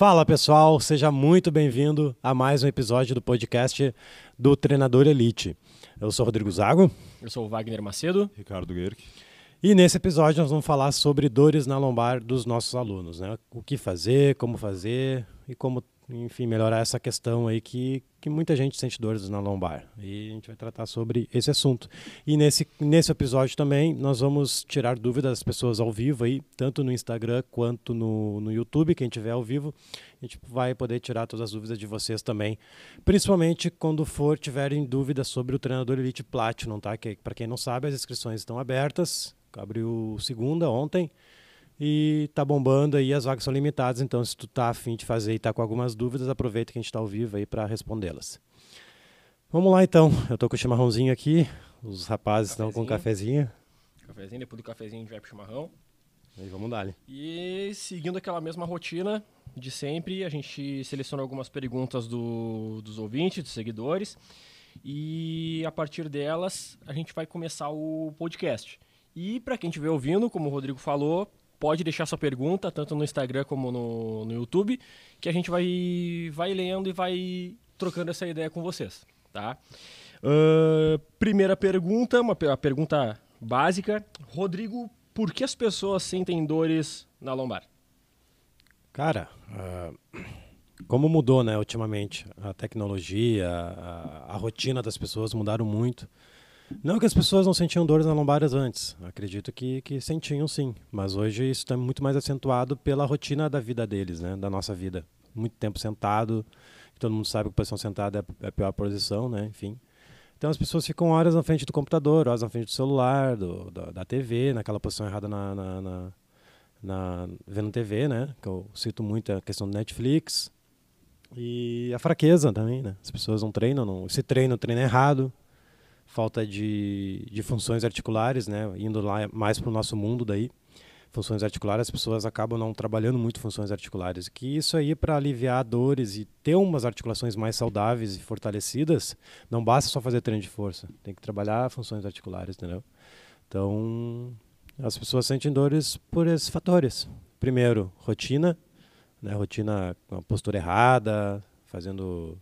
Fala pessoal, seja muito bem-vindo a mais um episódio do podcast do Treinador Elite. Eu sou Rodrigo Zago. Eu sou o Wagner Macedo. Ricardo Guerque. E nesse episódio nós vamos falar sobre dores na lombar dos nossos alunos, né? O que fazer, como fazer e como enfim, melhorar essa questão aí que, que muita gente sente dores na lombar. E a gente vai tratar sobre esse assunto. E nesse, nesse episódio também nós vamos tirar dúvidas das pessoas ao vivo aí, tanto no Instagram quanto no, no YouTube, quem tiver ao vivo, a gente vai poder tirar todas as dúvidas de vocês também. Principalmente quando for tiverem dúvidas sobre o treinador Elite Platinum, tá? Que para quem não sabe, as inscrições estão abertas. Abriu segunda ontem e tá bombando aí, as vagas são limitadas, então se tu tá afim de fazer e tá com algumas dúvidas, aproveita que a gente está ao vivo aí para respondê-las. Vamos lá então, eu tô com o chimarrãozinho aqui, os rapazes estão com um cafezinho. Cafezinho, depois do cafezinho a gente vai pro chimarrão. E vamos dar. E seguindo aquela mesma rotina de sempre, a gente seleciona algumas perguntas do, dos ouvintes, dos seguidores, e a partir delas a gente vai começar o podcast. E para quem estiver ouvindo, como o Rodrigo falou, pode deixar sua pergunta, tanto no Instagram como no, no YouTube, que a gente vai, vai lendo e vai trocando essa ideia com vocês, tá? Uh, primeira pergunta, uma pergunta básica. Rodrigo, por que as pessoas sentem dores na lombar? Cara, uh, como mudou, né, ultimamente? A tecnologia, a, a rotina das pessoas mudaram muito. Não que as pessoas não sentiam dores na lombares antes. Acredito que, que sentiam sim. Mas hoje isso está muito mais acentuado pela rotina da vida deles, né? Da nossa vida. Muito tempo sentado. Todo mundo sabe que a posição sentada é a pior posição, né? Enfim. Então as pessoas ficam horas na frente do computador, horas na frente do celular, do, da, da TV, naquela posição errada na, na, na, na, vendo TV, né? Que eu cito muito a questão do Netflix. E a fraqueza também, né? As pessoas não treinam, não, se treinam, treino errado falta de, de funções articulares, né? Indo lá mais para o nosso mundo daí, funções articulares, as pessoas acabam não trabalhando muito funções articulares. Que isso aí para aliviar dores e ter umas articulações mais saudáveis e fortalecidas, não basta só fazer treino de força, tem que trabalhar funções articulares, entendeu? Então, as pessoas sentem dores por esses fatores. Primeiro, rotina, né? Rotina com a postura errada, fazendo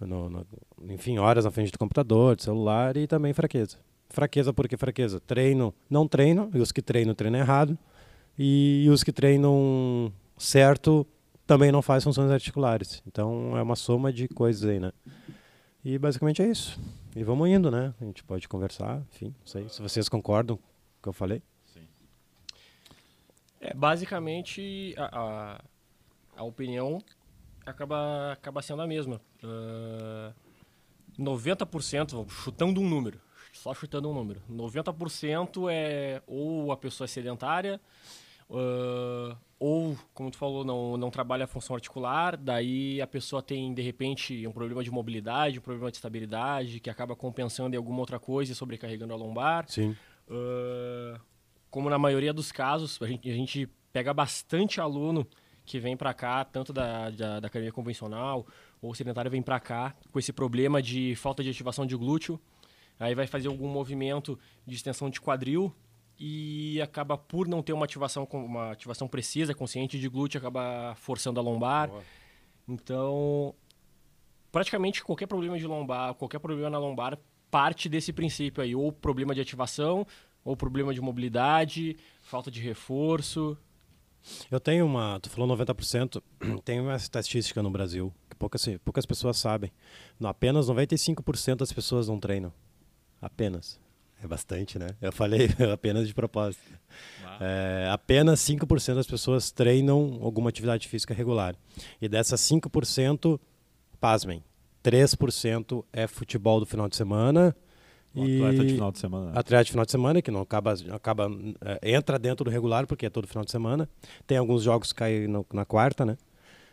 no, no, enfim, horas na frente do computador, do celular e também fraqueza. Fraqueza porque fraqueza? Treino, não treino, e os que treinam, treinam errado. E os que treinam certo também não fazem funções articulares. Então é uma soma de coisas aí, né? E basicamente é isso. E vamos indo, né? A gente pode conversar, enfim, não sei se vocês concordam com o que eu falei. Sim. É, basicamente, a, a, a opinião acaba, acaba sendo a mesma. Uh, 90%, chutando um número, só chutando um número, 90% é ou a pessoa é sedentária, uh, ou, como tu falou, não, não trabalha a função articular, daí a pessoa tem, de repente, um problema de mobilidade, um problema de estabilidade, que acaba compensando em alguma outra coisa e sobrecarregando a lombar. Sim. Uh, como na maioria dos casos, a gente, a gente pega bastante aluno que vem para cá, tanto da, da, da, academia convencional ou sedentária, vem para cá com esse problema de falta de ativação de glúteo. Aí vai fazer algum movimento de extensão de quadril e acaba por não ter uma ativação uma ativação precisa, consciente de glúteo, acaba forçando a lombar. Boa. Então, praticamente qualquer problema de lombar, qualquer problema na lombar parte desse princípio aí, ou problema de ativação, ou problema de mobilidade, falta de reforço. Eu tenho uma, tu falou 90%, tem uma estatística no Brasil que poucas, poucas pessoas sabem. Apenas 95% das pessoas não treinam. Apenas. É bastante, né? Eu falei apenas de propósito. É, apenas 5% das pessoas treinam alguma atividade física regular. E dessas 5%, pasmem, 3% é futebol do final de semana e atleta de final de semana. Atleta de final de semana, que não acaba, acaba é, entra dentro do regular, porque é todo final de semana. Tem alguns jogos que caem no, na quarta, né?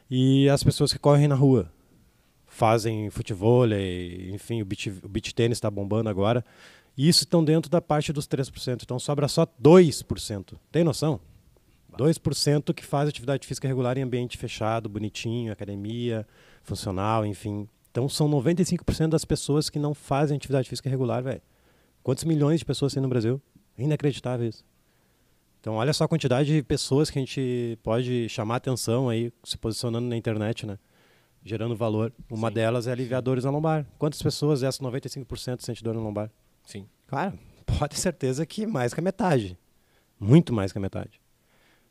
E as pessoas que correm na rua. Fazem futebol, enfim, o beach, o beach tênis está bombando agora. E isso estão dentro da parte dos 3%. Então sobra só 2%. Tem noção? 2% que faz atividade física regular em ambiente fechado, bonitinho, academia, funcional, enfim. Então são 95% das pessoas que não fazem atividade física regular, velho. Quantos milhões de pessoas tem no Brasil? Inacreditável isso. Então, olha só a quantidade de pessoas que a gente pode chamar atenção aí, se posicionando na internet, né? Gerando valor. Uma Sim. delas é aliviar dores na lombar. Quantas pessoas essas 95% sente dor na lombar? Sim. Claro, pode ter certeza que mais que a metade. Muito mais que a metade.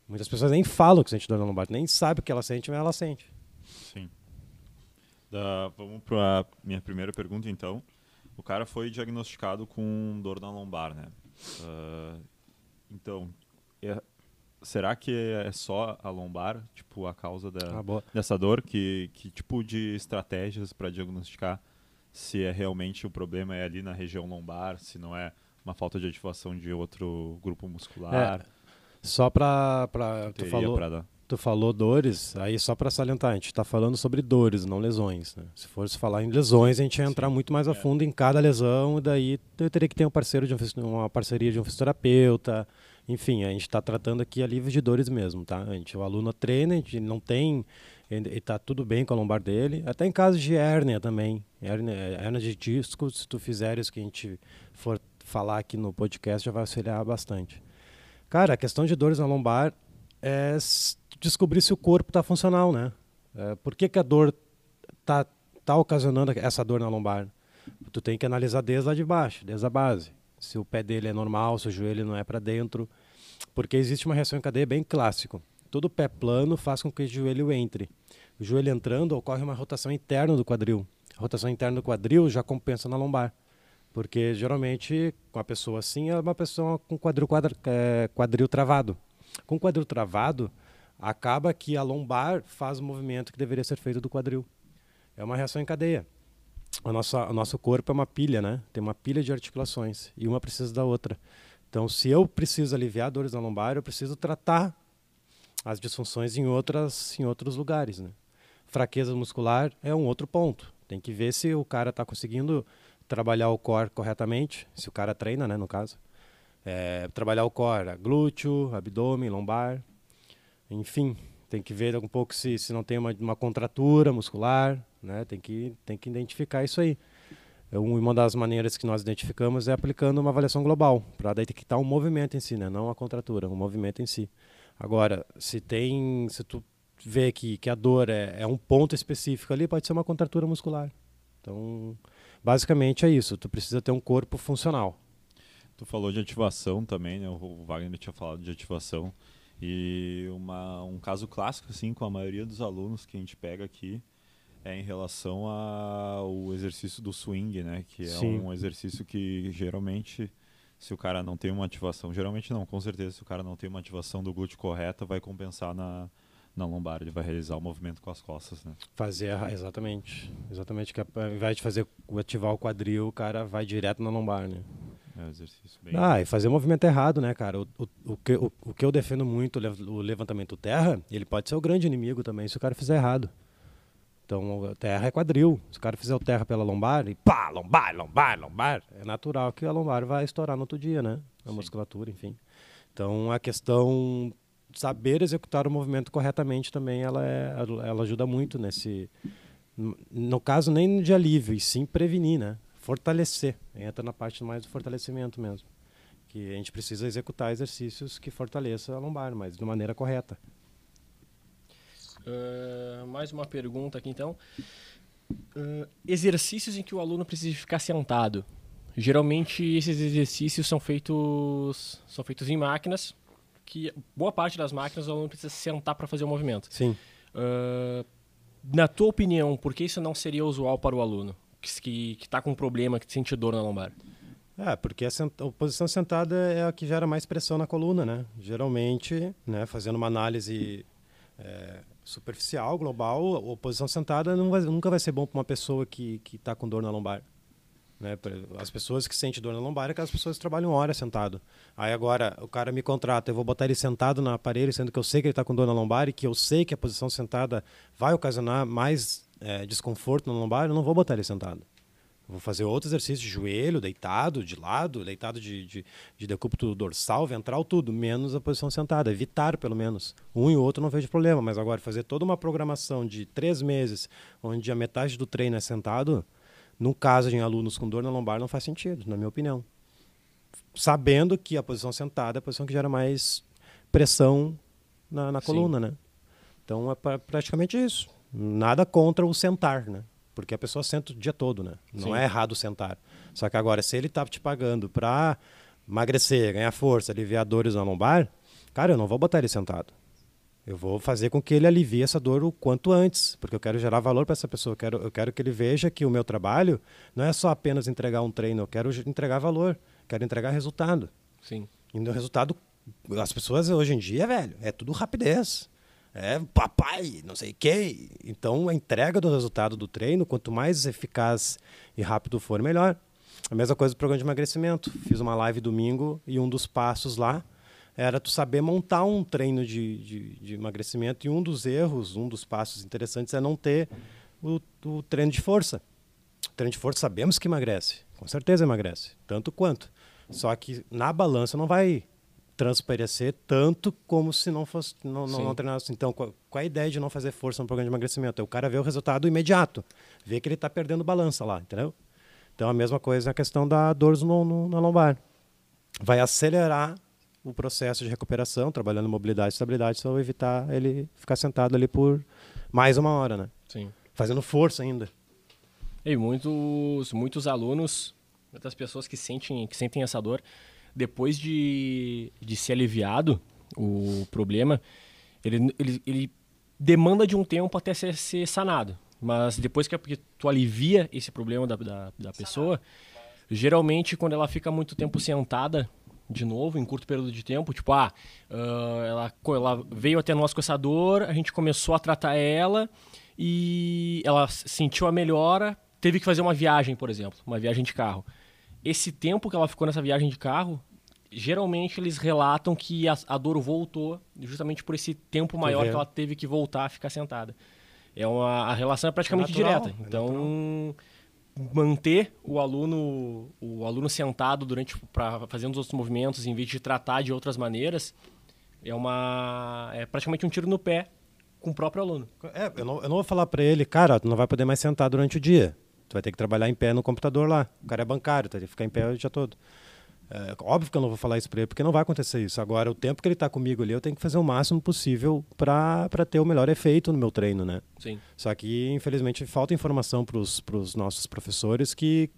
Muitas pessoas nem falam que sente dor na lombar, nem sabem o que ela sente, mas ela sente. Da- vamos para minha primeira pergunta, então. O cara foi diagnosticado com dor na lombar, né? Ah, então, é- será que é só a lombar, tipo, a causa da, Ah, dessa dor? Que, que tipo de estratégias para diagnosticar se é realmente o problema é ali na região lombar, se não é uma falta de ativação de outro grupo muscular? Só pra. pra tu, falou, pra dar. Tu falou dores, aí só pra salientar, a gente tá falando sobre dores, não lesões. Né? Se fosse falar em lesões, a gente ia entrar Sim. muito mais a É. fundo em cada lesão, e daí eu teria que ter um parceiro de um, uma parceria de um fisioterapeuta. Enfim, a gente está tratando aqui alívio de dores mesmo, tá? A gente, o aluno treina, a gente não tem. Ele está tudo bem com a lombar dele. Até em casos de hérnia também. Hérnia, hérnia de disco, se tu fizer isso que a gente for falar aqui no podcast, já vai auxiliar bastante. Cara, a questão de dores na lombar é descobrir se o corpo está funcional, né? É, por que, que a dor tá, tá ocasionando essa dor na lombar? Tu tem que analisar desde lá de baixo, desde a base. Se o pé dele é normal, se o joelho não é para dentro. Porque existe uma reação em cadeia bem clássico. Todo pé plano faz com que o joelho entre. O joelho entrando, ocorre uma rotação interna do quadril. A rotação interna do quadril já compensa na lombar. Porque geralmente, com a pessoa assim, é uma pessoa com quadril, quadra, é, quadril travado. Com quadril travado, acaba que a lombar faz o movimento que deveria ser feito do quadril. É uma reação em cadeia. A nossa, o nosso corpo é uma pilha, né? Tem uma pilha de articulações e uma precisa da outra. Então, se eu preciso aliviar dores na lombar, eu preciso tratar as disfunções em outras em outros lugares, né? Fraqueza muscular é um outro ponto. Tem que ver se o cara está conseguindo trabalhar o core corretamente, se o cara treina, né, no caso. É, trabalhar o core, glúteo, abdômen, lombar, enfim, tem que ver um pouco se, se não tem uma, uma contratura muscular, né? Tem que, tem que identificar isso aí. É um- Uma das maneiras que nós identificamos é aplicando uma avaliação global, para detectar o movimento em si, né? não a contratura, o movimento em si. Agora, se tem, se tu vê que, que a dor é, é um ponto específico ali, pode ser uma contratura muscular. Então, basicamente é isso. Tu precisa ter um corpo funcional. Tu falou de ativação também, né? O Wagner tinha falado de ativação. E uma, um caso clássico, assim, com a maioria dos alunos que a gente pega aqui é em relação ao exercício do swing, né? Que é Sim. um exercício que geralmente, se o cara não tem uma ativação, geralmente não, com certeza, se o cara não tem uma ativação do glúteo correta, vai compensar na, na lombar, ele vai realizar o movimento com as costas, né? Fazer, exatamente. Exatamente, que ao invés de fazer ativar o quadril, o cara vai direto na lombar, né? É um exercício bem... Ah, e fazer o movimento errado, né, cara? O, o, o, que, o, o que eu defendo muito, o lev- o levantamento terra, ele pode ser o grande inimigo também, se o cara fizer errado. Então, terra é quadril. Se o cara fizer o terra pela lombar, e pá, lombar, lombar, lombar, é natural que a lombar vai estourar no outro dia, né? A Sim. musculatura, enfim. Então, a questão de saber executar o movimento corretamente também, ela, é, ela ajuda muito nesse... No- No caso, nem de alívio, e sim prevenir, né? Fortalecer. Entra na parte mais do fortalecimento mesmo. Que a gente precisa executar exercícios que fortaleçam a lombar, mas de maneira correta. Ah, mais uma pergunta aqui então. Ah, exercícios em que o aluno precisa ficar sentado. Geralmente esses exercícios são feitos são feitos em máquinas, que boa parte das máquinas o aluno precisa sentar para fazer o movimento. Sim. Ah, na tua opinião, por que isso não seria usual para o aluno que que está com um problema, que sente dor na lombar? É, porque a, a posição sentada é a que gera mais pressão na coluna, né? Geralmente, né, fazendo uma análise é, superficial, global, a posição sentada vai- nunca vai ser bom para uma pessoa que está com dor na lombar. Né? As pessoas que sentem dor na lombar é aquelas pessoas que trabalham hora sentado. Aí agora o cara me contrata, eu vou botar ele sentado no aparelho, sendo que eu sei que ele está com dor na lombar e que eu sei que a posição sentada vai ocasionar mais é, desconforto na lombar, eu não vou botar ele sentado. Eu Vou fazer outro exercício de joelho, deitado, de lado, deitado de, de, de decúbito dorsal, ventral, tudo, menos a posição sentada. Evitar, pelo menos. Um e o outro não vejo problema, mas agora fazer toda uma programação de três meses, onde a metade do treino é sentado, no caso de alunos com dor na lombar, não faz sentido, na minha opinião. Sabendo que a posição sentada é a posição que gera mais pressão na, na coluna, né? Então é pra, praticamente isso. Nada contra o sentar, né? Porque a pessoa senta o dia todo, né? Não Sim. é errado sentar. Só que agora, se ele tá te pagando para emagrecer, ganhar força, aliviar dores na lombar, cara, eu não vou botar ele sentado. Eu vou fazer com que ele alivie essa dor o quanto antes, porque eu quero gerar valor para essa pessoa. Eu quero, eu quero que ele veja que o meu trabalho não é só apenas entregar um treino, eu quero entregar valor, quero entregar resultado. Sim. E no resultado, as pessoas hoje em dia, velho, é tudo rapidez. É papai, não sei quê. Então, a entrega do resultado do treino, quanto mais eficaz e rápido for, melhor. A mesma coisa do programa de emagrecimento. Fiz uma live domingo e um dos passos lá era tu saber montar um treino de, de, de emagrecimento. E um dos erros, um dos passos interessantes é não ter o, o treino de força. O treino de força sabemos que emagrece, com certeza emagrece, tanto quanto. Só que na balança não vai transparecer tanto como se não fosse não, não, não treinasse. Então, qual, qual é a ideia de não fazer força no programa de emagrecimento? É o cara ver o resultado imediato, ver que ele está perdendo balança lá, entendeu? Então, a mesma coisa na questão da dor no, no, na lombar. Vai acelerar o processo de recuperação, trabalhando mobilidade e estabilidade, só evitar ele ficar sentado ali por mais uma hora, né? Sim. Fazendo força ainda. E muitos, muitos alunos, muitas pessoas que sentem, que sentem essa dor, depois de, de ser aliviado o problema, ele, ele, ele demanda de um tempo até ser, ser sanado. Mas depois que, que tu alivia esse problema da, da, da pessoa, geralmente quando ela fica muito tempo sentada, de novo, em curto período de tempo, tipo, ah, ah, ela, ela veio até nós com essa dor, a gente começou a tratar ela e ela sentiu a melhora, teve que fazer uma viagem, por exemplo, uma viagem de carro. Esse tempo que ela ficou nessa viagem de carro, geralmente eles relatam que a, a dor voltou justamente por esse tempo maior que ela teve que voltar a ficar sentada. É uma, a relação é praticamente natural, direta. é Então, manter o aluno o aluno sentado durante para fazendo os outros movimentos em vez de tratar de outras maneiras é uma é praticamente um tiro no pé com o próprio aluno. É, eu não, eu não vou falar para ele, cara, tu não vai poder mais sentar durante o dia. Tu vai ter que trabalhar em pé no computador lá. O cara é bancário, tu vai ter que ficar em pé o dia todo. É, óbvio que eu não vou falar isso para ele, porque não vai acontecer isso. Agora, o tempo que ele está comigo ali, eu tenho que fazer o máximo possível para ter o melhor efeito no meu treino, né? Sim. Só que, infelizmente, falta informação para os nossos professores que,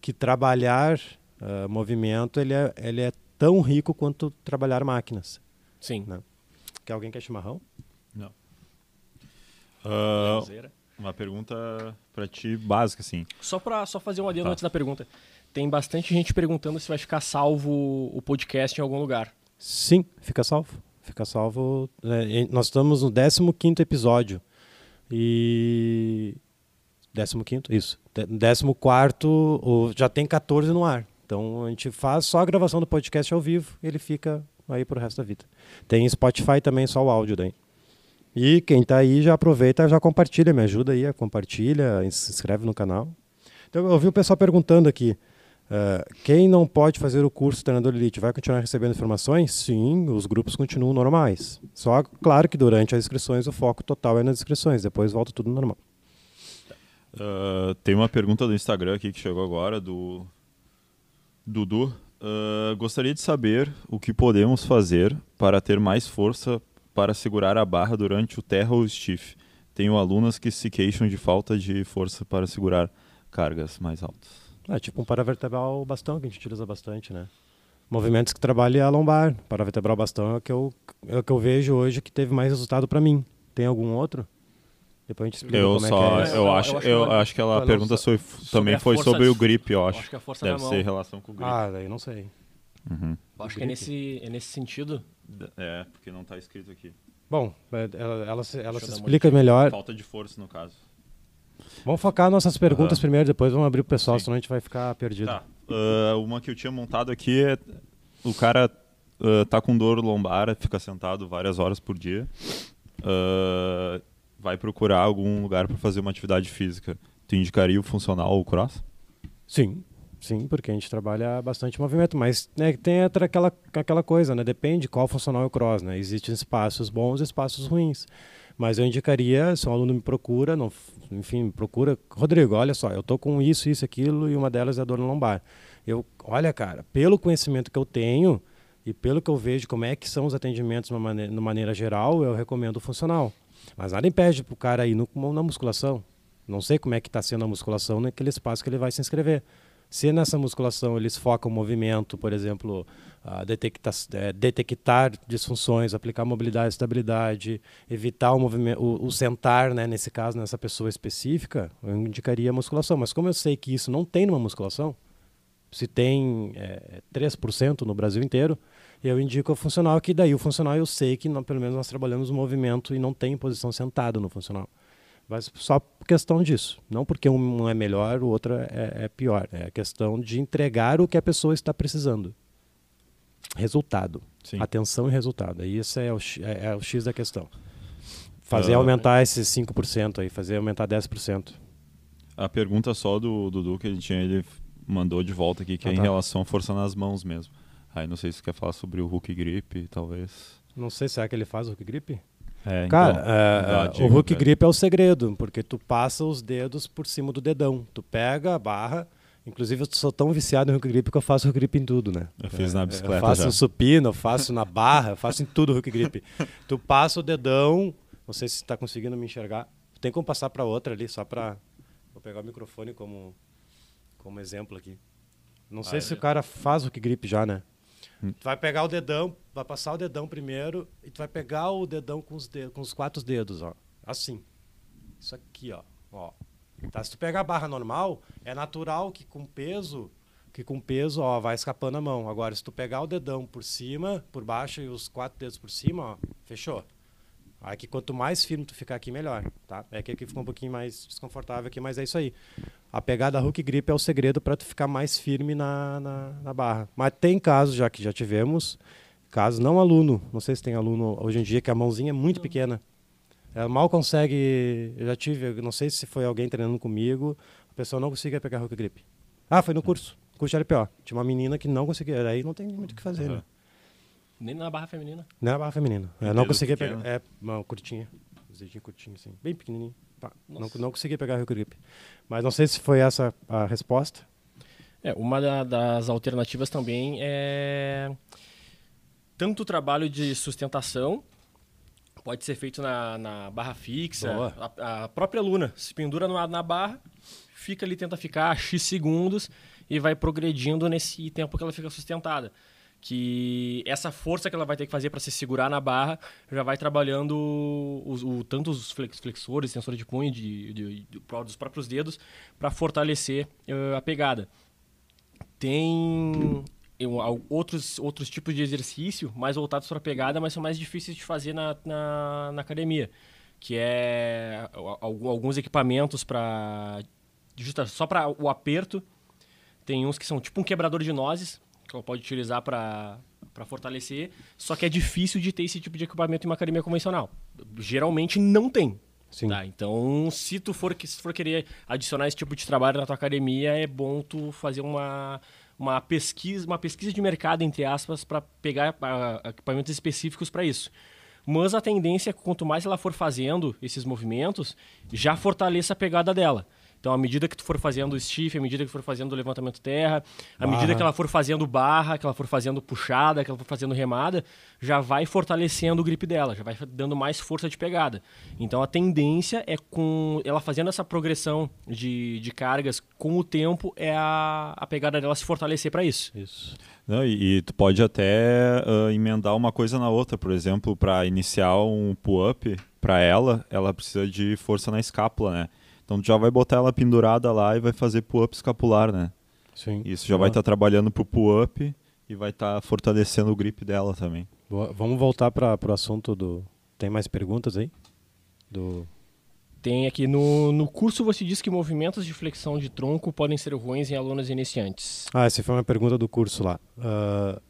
que trabalhar ah, movimento ele é, ele é tão rico quanto trabalhar máquinas. Sim. Né? Quer alguém quer chimarrão? Não. Lezeira. Uma pergunta pra ti básica, assim. Só para só fazer um adendo Tá. antes da pergunta. Tem bastante gente perguntando se vai ficar salvo o podcast em algum lugar. Sim, fica salvo. Fica salvo. É, e nós estamos no 15 episódio. E. 15? Isso. 14 o- já tem 14 no ar. Então a gente faz só a gravação do podcast ao vivo e ele fica aí pro resto da vida. Tem Spotify também, só o áudio daí. E quem tá aí já aproveita, já compartilha, me ajuda aí, compartilha, se inscreve no canal. Então, eu ouvi o pessoal perguntando aqui. eh, quem não pode fazer o curso Treinador Elite vai continuar recebendo informações? Sim, os grupos continuam normais. Só, claro que durante as inscrições o foco total é nas inscrições, depois volta tudo normal. Ah, tem uma pergunta do Instagram aqui que chegou agora, do Dudu. Ah, gostaria de saber o que podemos fazer para ter mais força para segurar a barra durante o terra ou stiff. Tenho alunas que se queixam de falta de força para segurar cargas mais altas. É tipo um paravertebral bastão que a gente utiliza bastante, né? Movimentos que trabalham a lombar. Paravertebral bastão é o que eu, é o que eu vejo hoje que teve mais resultado para mim. Tem algum outro? Depois a gente explica Eu como só, é que é. eu, Eu- eu acho, eu que- acho que ela, pergunta só- foi, também foi sobre de- o grip, eu Eu acho. acho que a força Deve ser relação com o grip. Ah, daí não sei. Uhum. Acho que é nesse, é nesse sentido. É, porque não está escrito aqui. Bom, ela, ela se, ela se explica melhor. Falta de força, no caso. Vamos focar nossas perguntas Aham. primeiro, depois vamos abrir o pessoal, Sim. senão a gente vai ficar perdido. Tá. Ah, uma que eu tinha montado aqui é o cara ah, tá com dor lombar, fica sentado várias horas por dia. ah, vai procurar algum lugar para fazer uma atividade física. Tu indicaria o funcional ou o cross? Sim, sim, porque a gente trabalha bastante movimento, mas né, tem aquela, aquela coisa, né? Depende qual funcional é o cross, né? Existem espaços bons e espaços ruins. Mas eu indicaria, se um aluno me procura, não, enfim, procura, Rodrigo, olha só, eu tô com isso, isso, aquilo, e uma delas é a dor no lombar. Eu, olha, cara, pelo conhecimento que eu tenho, E pelo que eu vejo, como é que são os atendimentos de maneira, de maneira geral, eu recomendo o funcional. Mas nada impede para o cara ir no, na musculação. Não sei como é que está sendo a musculação naquele espaço que ele vai se inscrever. Se nessa musculação eles focam o movimento, por exemplo, detectar, é, detectar disfunções, aplicar mobilidade, estabilidade, evitar o movimento, o, o, sentar, né, nesse caso, nessa pessoa específica, eu indicaria a musculação. Mas como eu sei que isso não tem numa musculação, se tem é, 3% no Brasil inteiro, eu indico o funcional, que daí o funcional eu sei que pelo menos nós trabalhamos o movimento e não tem posição sentada no funcional. Mas só por questão disso. Não porque um é melhor, o outro é, é pior. É questão de entregar o que a pessoa está precisando. Resultado. Sim. Atenção e resultado. E isso é o, é, é o X da questão. Fazer uh, aumentar esses 5% aí, fazer aumentar 10%. A pergunta só do Dudu que ele tinha, ele mandou de volta aqui, que ah, é em tá. relação à força nas mãos mesmo. Aí não sei se você quer falar sobre o hook grip, talvez. Não sei, será que ele faz o hook grip? É, Cara, então, é, o hook grip é o segredo, porque tu passa os dedos por cima do dedão. Tu pega a barra. Inclusive, eu sou tão viciado em hook grip que eu faço hook grip em tudo, né? Eu fiz na bicicleta. Eu faço já. no supino, eu faço na barra, eu faço em tudo hook grip. tu passa o dedão, não sei se está conseguindo me enxergar. Tem como passar para outra ali, só para. Vou pegar o microfone como, como exemplo aqui. Não ah, sei é se o cara faz hook grip já, né? Tu vai pegar o dedão, vai passar o dedão primeiro e tu vai pegar o dedão com os, dedos, com os quatro dedos, ó. Assim. Isso aqui, ó. ó. Tá? Se tu pegar a barra normal, é natural que com peso, que com peso, ó, vai escapando a mão. Agora, se tu pegar o dedão por cima, por baixo e os quatro dedos por cima, ó, fechou. Aí que quanto mais firme tu ficar aqui, melhor, tá? É que aqui fica um pouquinho mais desconfortável aqui, mas é isso aí. A pegada hook grip é o segredo para tu ficar mais firme na, na, na, barra. Mas tem casos, já que já tivemos, casos não aluno, não sei se tem aluno hoje em dia, que a mãozinha é muito pequena. Ela mal consegue, eu já tive, não sei se foi alguém treinando comigo, a pessoa não conseguia pegar hook grip. Ah, foi no curso, curso LPO. Tinha uma menina que não conseguia, aí não tem muito o que fazer, uhum. né? Nem na barra feminina? Nem na barra feminina. Eu não conseguia pegar, é, uma curtinha, um curtinho assim, bem pequenininho. Tá. Não, não consegui pegar hook grip. Mas não sei se foi essa a resposta. É, uma da, das alternativas também é tanto o trabalho de sustentação pode ser feito na, na barra fixa. A, a, própria aluna se pendura no, na barra, fica ali, tenta ficar X segundos e vai progredindo nesse tempo que ela fica sustentada que essa força que ela vai ter que fazer para se segurar na barra já vai trabalhando os, o, tanto os flexores, sensor de punho de, de, de, dos próprios dedos para fortalecer uh, a pegada. Tem outros, outros tipos de exercício mais voltados para a pegada, mas são mais difíceis de fazer na, na, na academia, que é alguns equipamentos para só para o aperto. Tem uns que são tipo um quebrador de nozes, que ela pode utilizar para fortalecer, só que é difícil de ter esse tipo de equipamento em uma academia convencional. Geralmente não tem. Sim. Tá? Então, se tu for, se for querer adicionar esse tipo de trabalho na tua academia, é bom tu fazer uma, uma pesquisa, uma pesquisa de mercado, entre aspas, para pegar uh, equipamentos específicos para isso. Mas a tendência é que quanto mais ela for fazendo esses movimentos, já fortaleça a pegada dela. Então, à medida que tu for fazendo o stiff, à medida que tu for fazendo o levantamento terra, à barra. medida que ela for fazendo barra, que ela for fazendo puxada, que ela for fazendo remada, já vai fortalecendo o grip dela, já vai dando mais força de pegada. Então, a tendência é com ela fazendo essa progressão de, de cargas com o tempo, é a, a pegada dela se fortalecer para isso. Isso. Não, e, e, tu pode até uh, emendar uma coisa na outra. Por exemplo, para iniciar um pull-up, para ela, ela precisa de força na escápula, né? Então tu já vai botar ela pendurada lá e vai fazer pull-up escapular, né? Sim. Isso já vai estar tá trabalhando pro pull-up e vai estar tá fortalecendo o grip dela também. Boa. Vamos voltar para o assunto do. Tem mais perguntas aí? Do. Tem aqui no, no curso você diz que movimentos de flexão de tronco podem ser ruins em alunos iniciantes. Ah, essa foi uma pergunta do curso lá. Uh,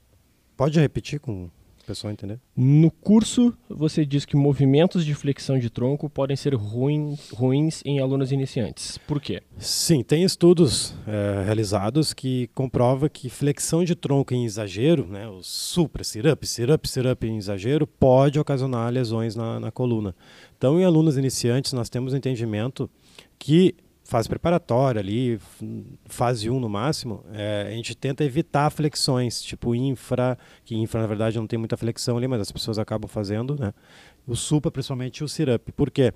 pode repetir com pessoal entender? No curso, você diz que movimentos de flexão de tronco podem ser ruim, ruins em alunos iniciantes. Por quê? Sim, tem estudos é, realizados que comprova que flexão de tronco em exagero, né, o supra, sit-up, sit-up, sit-up em exagero, pode ocasionar lesões na, na coluna. Então, em alunos iniciantes, nós temos entendimento que fase preparatória ali, fase 1 no máximo, é, a gente tenta evitar flexões, tipo infra, que infra na verdade não tem muita flexão ali, mas as pessoas acabam fazendo, né? O supra, principalmente o sirup. Por quê?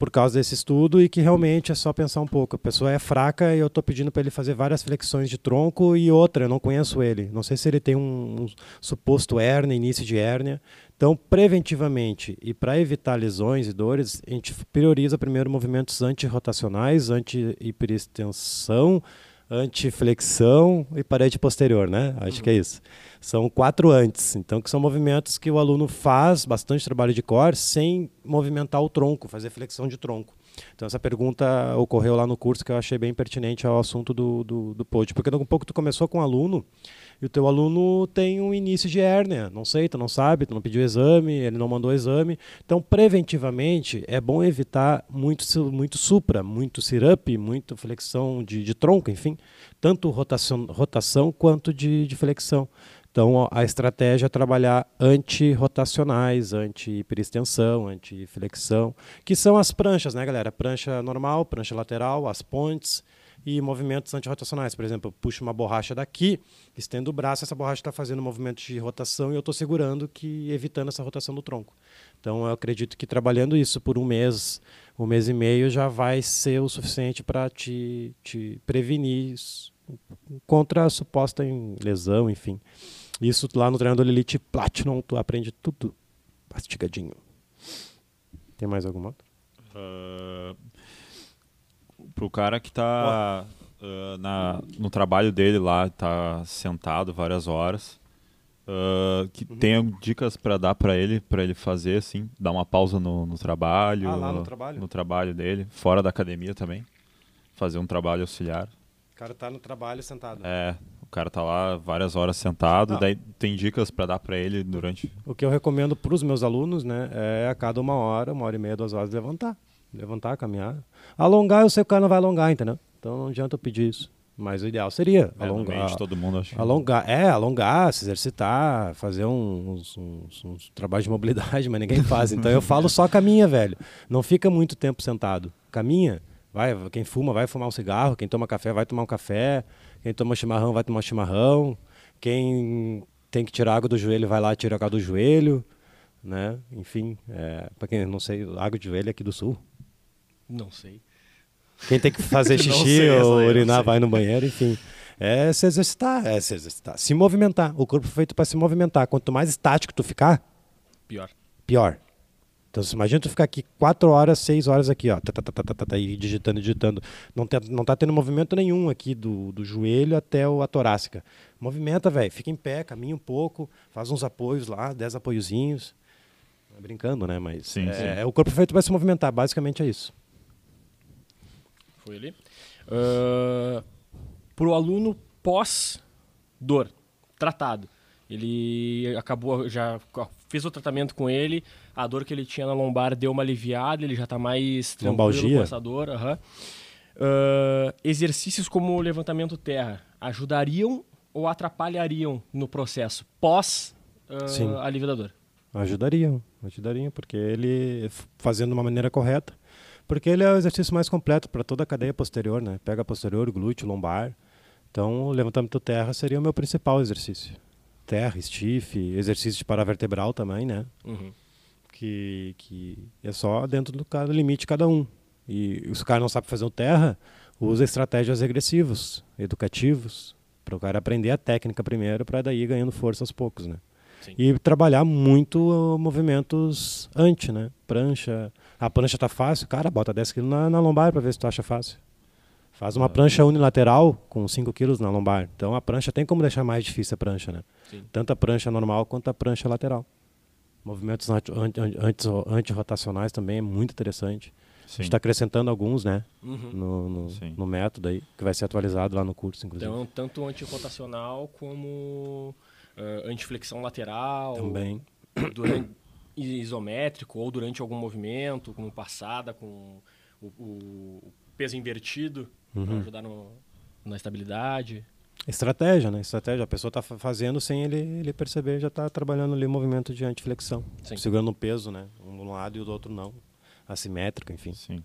Por causa desse estudo e que realmente é só pensar um pouco. A pessoa é fraca e eu estou pedindo para ele fazer várias flexões de tronco e outra, eu não conheço ele. Não sei se ele tem um, um suposto hérnia, início de hérnia. Então, preventivamente e para evitar lesões e dores, a gente prioriza primeiro movimentos antirrotacionais, anti-hiperextensão, antiflexão e parede posterior, né? Acho uhum. que é isso. São quatro antes, então que são movimentos que o aluno faz bastante trabalho de core sem movimentar o tronco, fazer flexão de tronco. Então essa pergunta ocorreu lá no curso que eu achei bem pertinente ao assunto do, do, do pod, porque a pouco tu começou com um aluno e o teu aluno tem um início de hérnia, não sei, tu não sabe, tu não pediu exame, ele não mandou exame. Então, preventivamente, é bom evitar muito, muito supra, muito sirup, muito flexão de, de tronco, enfim, tanto rotação, rotação quanto de, de flexão. Então, a estratégia é trabalhar anti-rotacionais, anti-hiperextensão, anti-flexão, que são as pranchas, né, galera? Prancha normal, prancha lateral, as pontes e movimentos anti-rotacionais. Por exemplo, eu puxo uma borracha daqui, estendo o braço, essa borracha está fazendo um movimento de rotação e eu estou segurando, que evitando essa rotação do tronco. Então, eu acredito que trabalhando isso por um mês, um mês e meio, já vai ser o suficiente para te, te prevenir contra a suposta lesão, enfim. Isso lá no treinador Elite Platinum, tu aprende tudo mastigadinho. Tem mais alguma? Uh, pro cara que tá uh, na, no trabalho dele lá, tá sentado várias horas, uh, que uhum. tem dicas para dar para ele, para ele fazer assim, dar uma pausa no, no trabalho, ah, lá no trabalho, no trabalho dele, fora da academia também, fazer um trabalho auxiliar. O cara tá no trabalho sentado. É, cara tá lá várias horas sentado, Não. daí tem dicas para dar para ele durante. O que eu recomendo para os meus alunos, né, é a cada uma hora, uma hora e meia, duas horas levantar, levantar, caminhar, alongar. Eu sei que o cara não vai alongar, entendeu? Então não adianta eu pedir isso. Mas o ideal seria é, alongar. todo mundo acha. Alongar, é, alongar, se exercitar, fazer uns, uns, uns trabalhos de mobilidade, mas ninguém faz. Então eu falo só caminha, velho. Não fica muito tempo sentado. Caminha. Vai, quem fuma vai fumar um cigarro, quem toma café vai tomar um café, quem toma chimarrão vai tomar chimarrão. Quem tem que tirar água do joelho vai lá tirar água do joelho. Né? Enfim, é, para quem não sei, água de joelho é aqui do sul. Não sei. Quem tem que fazer xixi sei, ou urinar vai no banheiro, enfim. É se exercitar, é se exercitar, se movimentar. O corpo foi feito para se movimentar. Quanto mais estático tu ficar, pior. Pior. Então, você imagina tu ficar aqui quatro horas, seis horas aqui, ó, tá, tá, tá, tá, tá, tá, aí digitando, digitando. Não, tem, não tá tendo movimento nenhum aqui do, do joelho até o, a torácica. Movimenta, velho. Fica em pé, caminha um pouco, faz uns apoios lá, dez apoiozinhos. Brincando, né? Mas sim, é, sim. é o corpo feito para se movimentar, basicamente é isso. Foi ali. Uh, Para o aluno pós-dor, tratado. Ele acabou, já fez o tratamento com ele, a dor que ele tinha na lombar deu uma aliviada, ele já está mais tranquilo Lombalgia. com essa dor. Uhum. Uh, exercícios como levantamento terra ajudariam ou atrapalhariam no processo pós uh, alívio da dor? Ajudariam, ajudariam, porque ele fazendo de uma maneira correta, porque ele é o exercício mais completo para toda a cadeia posterior, né? Pega posterior, glúteo, lombar. Então, o levantamento terra seria o meu principal exercício terra, stiff, exercício de paravertebral também, né? Uhum. Que, que é só dentro do, limite de cada um. E se o cara não sabe fazer o terra, usa estratégias regressivas, educativos, para o cara aprender a técnica primeiro, para daí ir ganhando força aos poucos, né? Sim. E trabalhar muito movimentos anti, né? Prancha. A prancha tá fácil, cara, bota 10 kg na, na lombar para ver se tu acha fácil. Faz uma prancha unilateral com 5 quilos na lombar. Então a prancha tem como deixar mais difícil a prancha, né? Sim. Tanto a prancha normal quanto a prancha lateral. Movimentos anti-rotacionais também é muito interessante. Sim. A gente está acrescentando alguns, né? Uhum. No, no, no, método aí, que vai ser atualizado lá no curso, inclusive. Então, tanto anti-rotacional como uh, antiflexão lateral. Também. Durante, isométrico ou durante algum movimento, como passada, com o, o peso invertido uhum. para ajudar no, na estabilidade. Estratégia, né? Estratégia. A pessoa está fazendo sem ele, ele perceber, já está trabalhando ali o movimento de antiflexão. Sim. Segurando o peso, né? Um de um lado e o do outro não. Assimétrico, enfim. Sim.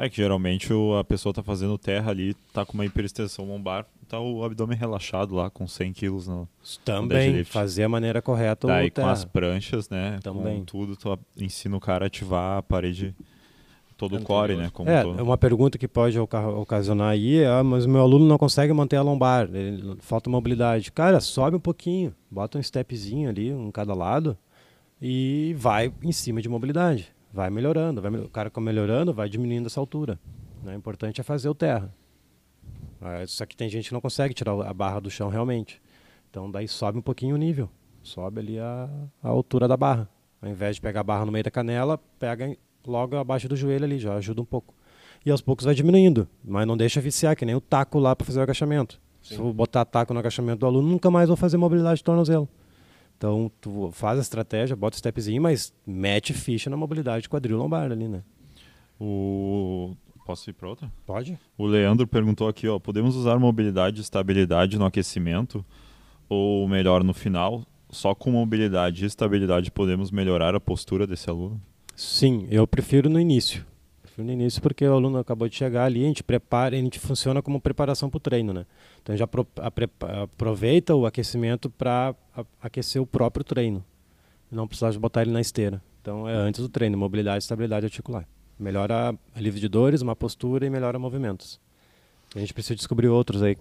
É que geralmente a pessoa tá fazendo terra ali, tá com uma hiperextensão lombar, tá o abdômen relaxado lá, com 100 quilos no, Também, deadlift. fazer a maneira correta. Daí com terra. as pranchas, né? Também. Com tudo, tu ensina o cara a ativar a parede, todo o core, né? Como É, todo. uma pergunta que pode oca- ocasionar aí é, ah, mas o meu aluno não consegue manter a lombar, ele- falta mobilidade. Cara, sobe um pouquinho, bota um stepzinho ali, um em cada lado, e vai em cima de mobilidade. Vai melhorando, vai, o cara melhorando vai diminuindo essa altura. né? O importante é fazer o terra. Ah, Só que tem gente que não consegue tirar a barra do chão realmente. Então daí sobe um pouquinho o nível, sobe ali a, a altura da barra. Ao invés de pegar a barra no meio da canela, pega logo abaixo do joelho ali, já ajuda um pouco. E aos poucos vai diminuindo, mas não deixa viciar, que nem o taco lá para fazer o agachamento. Se eu botar taco no agachamento do aluno, nunca mais vou fazer mobilidade de tornozelo. Então, tu faz a estratégia, bota o stepzinho, mas mete ficha na mobilidade de quadril lombar ali, né? O... Posso ir para outra? Pode? O Leandro perguntou aqui, ó, podemos usar mobilidade e estabilidade no aquecimento ou melhor no final? Só com mobilidade e estabilidade podemos melhorar a postura desse aluno? Sim, eu prefiro no início. No início porque o aluno acabou de chegar ali, a gente prepara, a gente funciona como preparação para o treino, né? Então já aproveita o aquecimento para aquecer o próprio treino. Não precisar de botar ele na esteira. Então é antes do treino, mobilidade estabilidade articular. Melhora alívio de dores, uma postura e melhora movimentos. A gente precisa descobrir outros aí.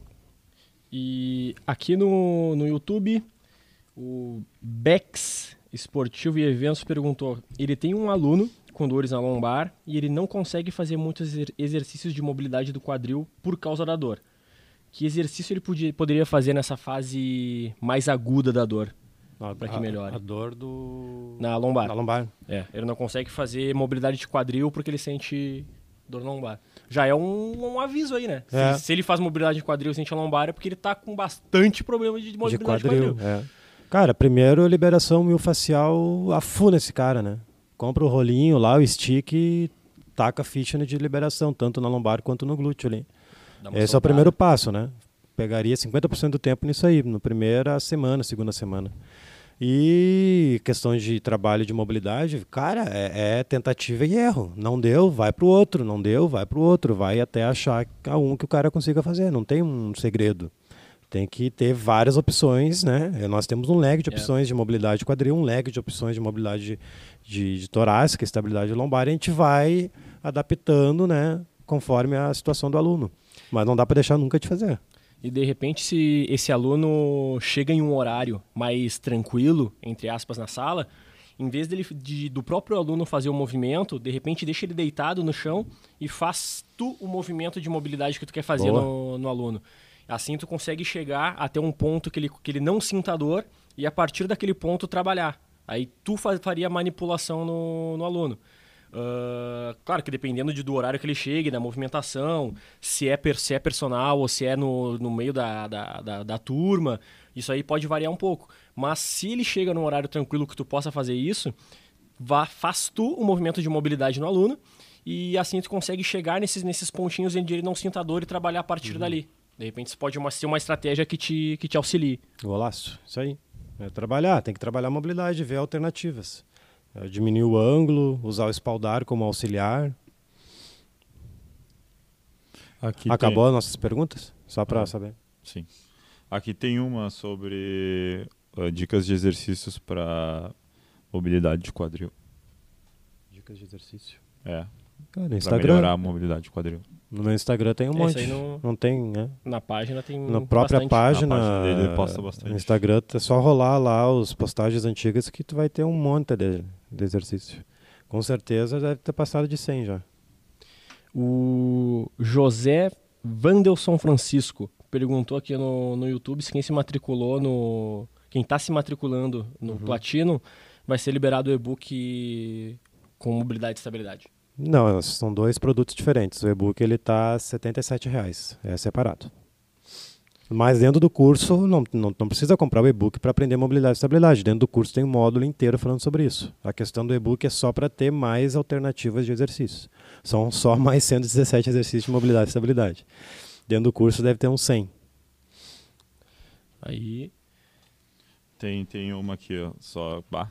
E aqui no, no YouTube, o Bex Esportivo e Eventos perguntou: ele tem um aluno com dores na lombar e ele não consegue fazer muitos exer- exercícios de mobilidade do quadril por causa da dor. Que exercício ele podia, poderia fazer nessa fase mais aguda da dor, Pra que melhore. A dor do... na lombar? Na lombar. É, ele não consegue fazer mobilidade de quadril porque ele sente dor na lombar. Já é um, um aviso aí, né? Se, É. ele, se ele faz mobilidade de quadril e sente a lombar é porque ele tá com bastante problema de de mobilidade quadril. É. Cara, primeiro liberação miofascial a full nesse cara, né? Compra o rolinho lá, o stick e taca a ficha de liberação, tanto na lombar quanto no glúteo ali. Esse é o soltada. primeiro passo, né? Pegaria 50% do tempo nisso aí, no primeira semana, segunda semana. E questão de trabalho de mobilidade, cara, é, é tentativa e erro. Não deu, vai pro outro, não deu, vai pro outro, vai até achar a um que o cara consiga fazer. Não tem um segredo. Tem que ter várias opções, né? Eh, Nós temos um leque de É. opções de mobilidade de quadril, um leque de opções de mobilidade de, de, de torácica, estabilidade lombar, e a gente vai adaptando, né? Conforme a situação do aluno. Mas não dá para deixar nunca de fazer. E de repente, se esse aluno chega em um horário mais tranquilo, entre aspas, na sala, em vez dele, de- do próprio aluno fazer o movimento, de repente deixa ele deitado no chão e faz tu o movimento de mobilidade que tu quer fazer no, no aluno. Assim tu consegue chegar até um ponto que ele, que ele não sinta dor e a partir daquele ponto trabalhar. Aí tu fa- faria manipulação no, no aluno. Ah, claro que dependendo de, do horário que ele chegue, da movimentação, se é, per- se é personal ou se é no, no meio da, da, da, da turma, isso aí pode variar um pouco. Mas se ele chega num horário tranquilo que tu possa fazer isso, vá, faz tu o movimento de mobilidade no aluno e assim tu consegue chegar nesses, nesses pontinhos onde ele não sinta dor e trabalhar a partir dali. De repente isso pode uma- ser uma estratégia que te, que te auxilie. Golaço, isso aí. É trabalhar, tem que trabalhar a mobilidade, ver alternativas. É, diminuir o ângulo, usar o espaldar como auxiliar. Aqui Acabou as nossas perguntas? Só para Ah. saber. Sim. Aqui tem uma sobre ah, dicas de exercícios para mobilidade de quadril. Dicas de exercício. É, Cara, Instagram, melhorar a mobilidade de quadril. No meu Instagram tem um Esse monte. aí não- Não tem, né? Na página tem Na própria bastante. página, Na página dele ele posta bastante. no Instagram, é só rolar lá os postagens antigas que tu vai ter um monte de, de exercício. Com certeza deve ter passado de 100 já. O José Vandelson Francisco perguntou aqui no, no YouTube se quem se matriculou no. Quem está se matriculando no Uhum. Platino vai ser liberado o e-book com mobilidade e estabilidade. Não, são dois produtos diferentes. O e-book ele tá 77 reais, é separado. Mas dentro do curso, não, não, não precisa comprar o e-book para aprender mobilidade e estabilidade. Dentro do curso tem um módulo inteiro falando sobre isso. A questão do e-book é só para ter mais alternativas de exercícios. São só mais 117 exercícios de mobilidade e estabilidade. Dentro do curso deve ter uns 100. Aí. Tem, tem uma aqui, ó, só. Bah.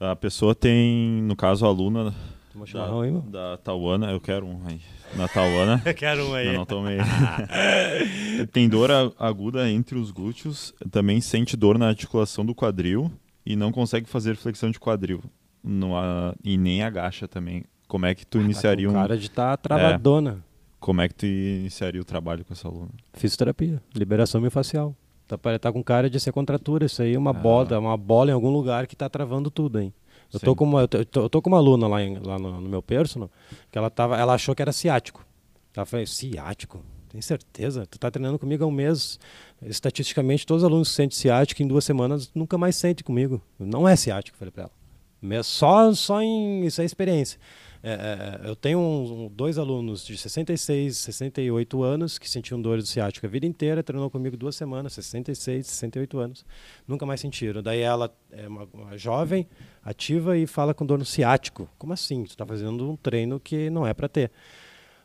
A pessoa tem, no caso, a aluna Toma Da, chimarrão aí, meu? da Tauana, eu quero um aí. Na Tauana. Eu quero um Eu não tomei. Tem dor aguda entre os glúteos, também sente dor na articulação do quadril e não consegue fazer flexão de quadril. No, a- e nem agacha também. Como é que tu iniciaria Tá com um, cara de estar travadona. como é que tu iniciaria o trabalho com essa aluna? Fisioterapia, liberação miofascial. Tá, tá com cara de ser contratura, isso aí é uma Ah. bola, uma bola em algum lugar que tá travando tudo, hein? Eu tô, com uma, eu tô, eu tô- com uma aluna lá, em- lá no, no meu personal, que ela, tava, ela achou que era ciático. Ela falou, ciático? Tem certeza? Tu tá treinando comigo há um mês. Estatisticamente, todos os alunos que sentem ciático em duas semanas nunca mais sentem comigo. Não é ciático, falei pra ela. Só, só em. Isso é experiência. É, é, eu tenho um- dois alunos de 66, 68 anos que sentiam dores do ciático a vida inteira, treinou comigo duas semanas, 66, 68 anos. Nunca mais sentiram. Daí ela é uma, uma jovem, ativa e fala com dor no ciático. Como assim? Tu está fazendo um treino que não é para ter.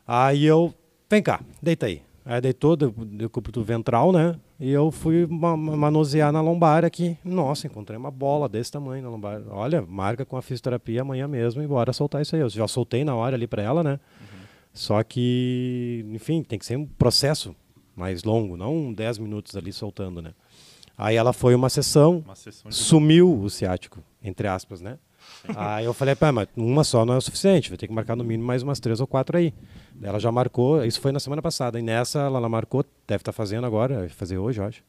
Aí eu, vem cá, deita aí. Aí deitou, deu, deu cúbito ventral, né? E eu fui ma- ma- manusear na lombar aqui. Nossa, encontrei uma bola desse tamanho na lombar. Olha, marca com a fisioterapia amanhã mesmo e bora soltar isso aí. Eu já soltei na hora ali para ela, né? Só que, enfim, tem que ser um processo mais longo, não 10 minutos ali soltando, né? Aí ela foi uma sessão, Uma sessão sumiu o ciático, entre aspas, né? Aí eu falei, pá, mas uma só não é o suficiente, vai ter que marcar no mínimo mais umas três ou quatro aí. Ela já marcou, isso foi na semana passada, e nessa ela, ela marcou, deve estar fazendo agora, vai fazer hoje, eu acho.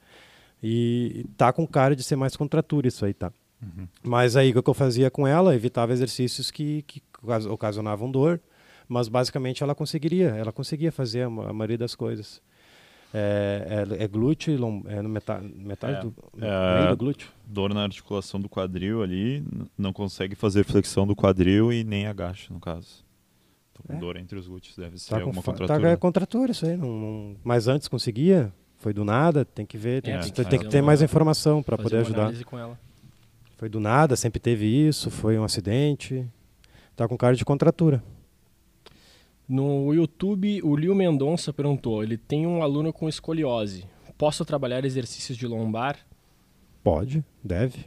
E, e tá com cara de ser mais contratura isso aí, tá? Mas aí o que eu fazia com ela, evitava exercícios que, que ocas- ocasionavam dor, mas basicamente ela conseguiria, ela conseguia fazer a, a maioria das coisas. É, é, é glúteo, e lom- é no meta, metade É, do, é, do glúteo. dor na articulação do quadril ali, não consegue fazer flexão do quadril e nem agacha, no caso. Tô com É. dor entre os glúteos, deve ser Tá com alguma fa- contratura. Tá, é contratura isso aí. Não, não- Mas antes conseguia, foi do nada, tem que ver, tem, É, que, tem que tem fazer que ter uma- mais informação para poder uma ajudar. análise com ela. Foi do nada, sempre teve isso, foi um acidente. Tá com cara de contratura. No YouTube, o Lio Mendonça perguntou: ele tem um aluno com escoliose. Posso trabalhar exercícios de lombar? Pode, deve.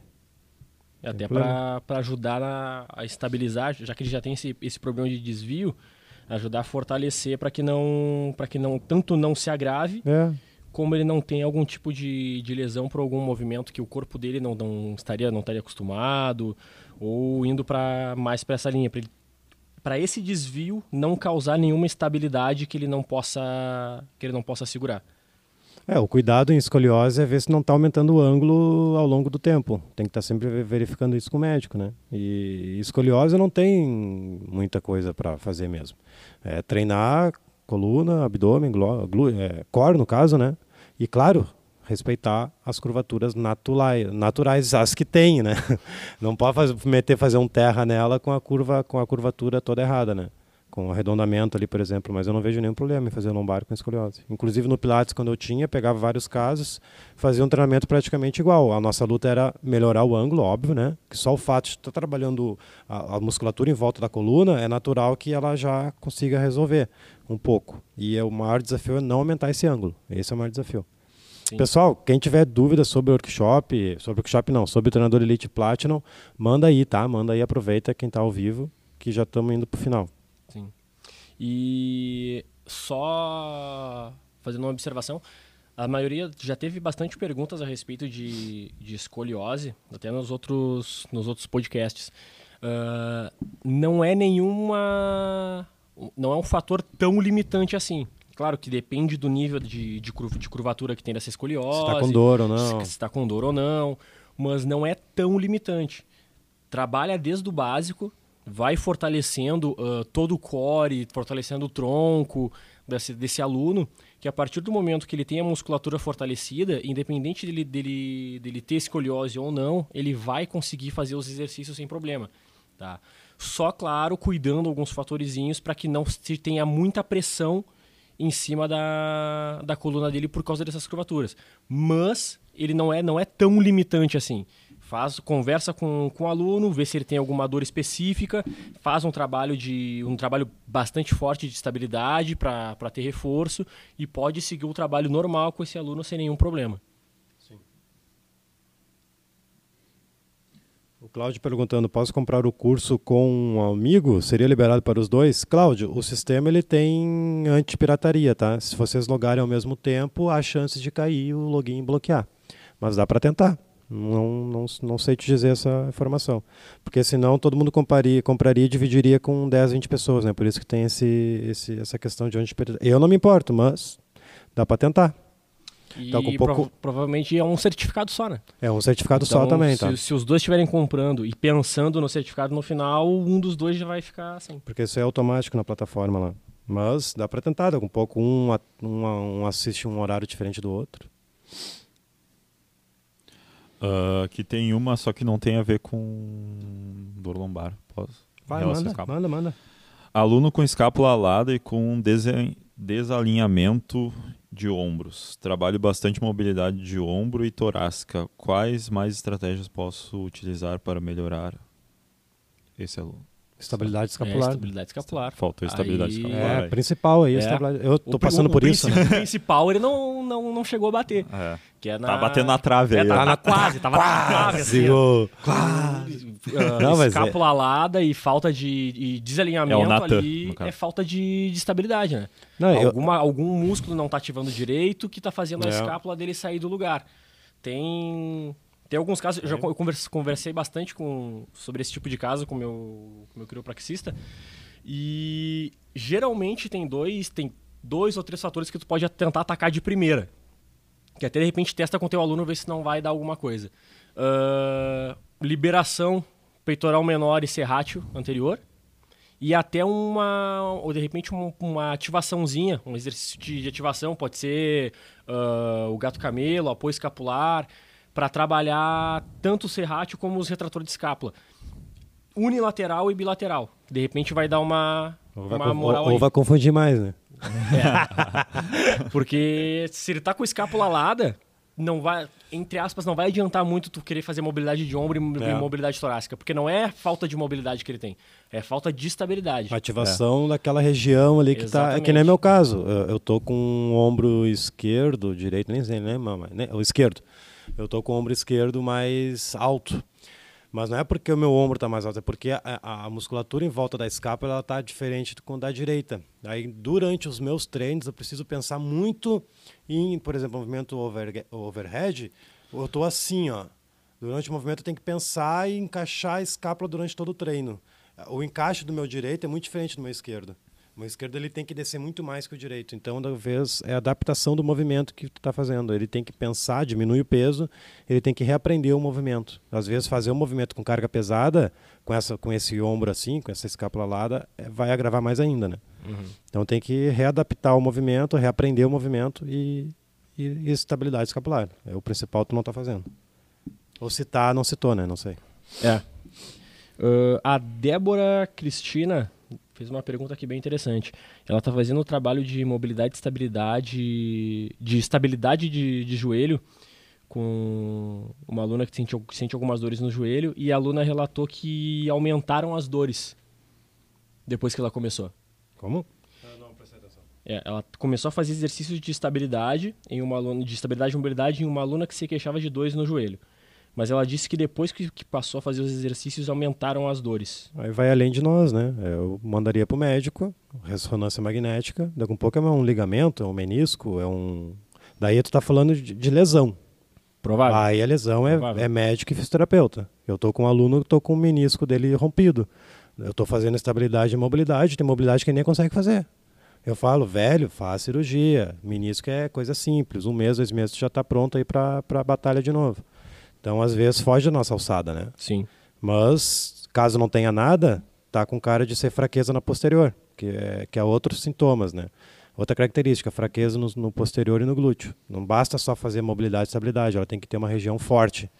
Até problema. para ajudar a, a estabilizar, já que ele já tem esse, esse problema de desvio, ajudar a fortalecer para que não para que não tanto não se agrave, É, como ele não tenha algum tipo de, de lesão por algum movimento que o corpo dele não, não estaria não estaria acostumado ou indo para mais para essa linha para esse desvio não causar nenhuma estabilidade que ele não possa que ele não possa segurar. É, o cuidado em escoliose é ver se não está aumentando o ângulo ao longo do tempo. Tem que estar sempre ve- verificando isso com o médico, né? E escoliose não tem muita coisa para fazer mesmo. É treinar coluna, abdômen, é, core no caso, né? E claro, respeitar as curvaturas naturais, naturais as que tem, né? Não pode fazer, meter fazer um terra nela com a curva com a curvatura toda errada, né? Com o arredondamento ali, por exemplo, mas eu não vejo nenhum problema em fazer lombar com escoliose. Inclusive no Pilates, quando eu tinha, pegava vários casos, fazia um treinamento praticamente igual. A nossa luta era melhorar o ângulo, óbvio, né? Que só o fato de estar trabalhando a, a musculatura em volta da coluna é natural que ela já consiga resolver um pouco. E é o maior desafio é não aumentar esse ângulo. Esse é o maior desafio. Sim. Pessoal, quem tiver dúvidas sobre o workshop, sobre o workshop não, sobre o treinador Elite Platinum, manda aí, tá? Manda aí, aproveita quem está ao vivo, que já estamos indo pro final. E só fazendo uma observação, a maioria já teve bastante perguntas a respeito de, de escoliose, até nos outros, nos outros podcasts. Ah, não é nenhuma. Não é um fator tão limitante assim. Claro que depende do nível de, de, curva- de curvatura que tem dessa escoliose. Se está com dor ou não. Se está com dor ou não. Mas não é tão limitante. Trabalha desde o básico, vai fortalecendo ah, todo o core, fortalecendo o tronco desse, desse aluno, que a partir do momento que ele tem a musculatura fortalecida, independente dele, dele, dele ter escoliose ou não, ele vai conseguir fazer os exercícios sem problema. Tá? Só, claro, cuidando alguns fatorzinhos para que não se tenha muita pressão em cima da, da coluna dele por causa dessas curvaturas. Mas ele não é, não é tão limitante assim. Faz, conversa com, com o aluno, vê se ele tem alguma dor específica, faz um trabalho de um trabalho bastante forte de estabilidade para ter reforço e pode seguir o trabalho normal com esse aluno sem nenhum problema. O Cláudio perguntando, posso comprar o curso com um amigo? Seria liberado para os dois? Cláudio, o sistema ele tem anti-pirataria, tá? Se vocês logarem ao mesmo tempo, há chances de cair o login e bloquear. Mas dá para tentar. Não, não, não sei te dizer essa informação. Porque senão todo mundo compraria, compraria e dividiria com 10, 20 pessoas, né? Por isso que tem esse, esse, essa questão de anti-pirataria. Eu não me importo, mas dá para tentar. E Tá pouco- prova- provavelmente é um certificado só, né? É um certificado Então, só também, se, tá? se os dois estiverem comprando e pensando no certificado no final, um dos dois já vai ficar sem. Porque isso é automático na plataforma lá. Mas dá para tentar, a um pouco um, a- um, um assiste um horário diferente do outro. Ah, que tem uma, só que não tem a ver com dor lombar. Posso? Vai, manda, manda, manda. Aluno com escápula alada e com desalinhamento de ombros. Trabalho bastante mobilidade de ombro e torácica. Quais mais estratégias posso utilizar para melhorar esse aluno? Estabilidade É, escapular. estabilidade escapular. Faltou estabilidade Aí- escapular. É, aí. principal aí, É. estabilidade. Eu O tô pri- passando o por isso. né? princípio principal ele não, não, não chegou a bater. É. Que é na... Tá batendo na trave É, aí. tá ó. na quase, tava na trave. Assim, Sigo. Ah, Não, é- escápula alada e falta de e desalinhamento É o Natan, ali é falta de, de estabilidade, né? Não, eu- Alguma, Algum músculo não tá ativando direito que tá fazendo a É. escápula dele sair do lugar. Tem tem alguns casos, eu já eu convers- conversei bastante com, sobre esse tipo de caso com o meu, com meu quiropraxista. E geralmente tem dois, tem dois ou três fatores que tu pode tentar atacar de primeira. Que até de repente testa com teu aluno ver se não vai dar alguma coisa. Ah, liberação peitoral menor e serrátil anterior. E até uma, ou de repente um- uma ativaçãozinha, um exercício de, de ativação, pode ser ah, o gato camelo, apoio escapular, para trabalhar tanto o serrátil como os retratores de escápula. Unilateral e bilateral. De repente vai dar uma, Ou vai, uma moral ou- ou vai confundir mais, né? Porque se ele tá com a escápula alada, não vai, entre aspas, não vai adiantar muito tu querer fazer mobilidade de ombro e É. mobilidade torácica, porque não é falta de mobilidade que ele tem, é falta de estabilidade. Ativação daquela região ali que tá. É que nem Exatamente. meu caso. Eu, eu tô com o ombro esquerdo, direito, nem sei, né, mamãe? Né? O esquerdo. Eu tô com o ombro esquerdo mais alto. Mas não é porque o meu ombro está mais alto, é porque a, a- musculatura em volta da escápula ela tá diferente com da direita. Aí durante os meus treinos eu preciso pensar muito em, por exemplo, movimento over, overhead. Eu tô assim, ó. Durante o movimento eu tenho que pensar e encaixar a escápula durante todo o treino. O encaixe do meu direito é muito diferente do meu esquerdo. O esquerdo ele tem que descer muito mais que o direito. Então, talvez é a adaptação do movimento que tu está fazendo. Ele tem que pensar, diminuir o peso, ele tem que reaprender o movimento. Às vezes, fazer um movimento com carga pesada, com, essa, com esse ombro assim, com essa escápula alada, é, vai agravar mais ainda, né? Então, tem que readaptar o movimento, reaprender o movimento e, e, e estabilidade escapular. É o principal que tu não está fazendo. Ou se tá, não citou, né? Não sei. É. Ah, a Débora Cristina fez uma pergunta aqui bem interessante. Ela está fazendo o trabalho de mobilidade e estabilidade, de estabilidade de, de joelho com uma aluna que sente, sente algumas dores no joelho e a aluna relatou que aumentaram as dores depois que ela começou. Como? É, ela começou a fazer exercícios de estabilidade em uma aluna de estabilidade e mobilidade em uma aluna que se queixava de dores no joelho. Mas ela disse que depois que, que passou a fazer os exercícios aumentaram as dores. Aí vai além de nós, né? Eu mandaria para o médico, ressonância magnética, daqui a pouco é um ligamento, é um menisco, é um... Daí tu tá falando de, de lesão. Provável. Aí a lesão é, é médico e fisioterapeuta. Eu tô com um aluno que tô com o menisco dele rompido. Eu tô fazendo estabilidade e mobilidade, tem mobilidade que ele nem consegue fazer. Eu falo, velho, faz cirurgia. Menisco é coisa simples. Um mês, dois meses, já tá pronto aí para a batalha de novo. Então, às vezes, foge da nossa alçada, né? Sim. Mas, caso não tenha nada, tá com cara de ser fraqueza na posterior, que é, que é outros sintomas, né? Outra característica, fraqueza no, no posterior e no glúteo. Não basta só fazer mobilidade e estabilidade, ela tem que ter uma região forte.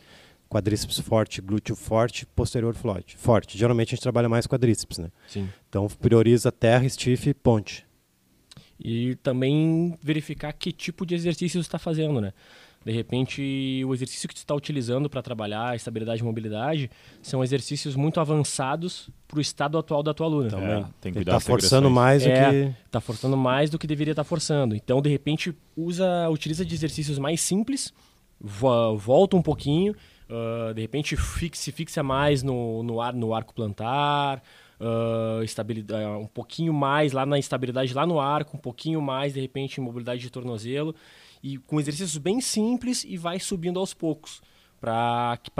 Quadríceps forte, glúteo forte, posterior forte. forte. Geralmente a gente trabalha mais quadríceps, né? Sim. Então prioriza terra, stiff e ponte. E também verificar que tipo de exercício está fazendo, né? De repente, o exercício que você está utilizando para trabalhar a estabilidade e mobilidade são exercícios muito avançados para o estado atual da tua aluna. É, tem que cuidar tá forçando mais do É. que... Tá forçando mais do que deveria estar forçando. Então, de repente, usa, utiliza de exercícios mais simples, vo- volta um pouquinho, Uh, de repente se fixa mais no, no, ar, no arco plantar, uh, estabilidade, um pouquinho mais lá na estabilidade lá no arco, um pouquinho mais de repente em mobilidade de tornozelo e com exercícios bem simples e vai subindo aos poucos para que,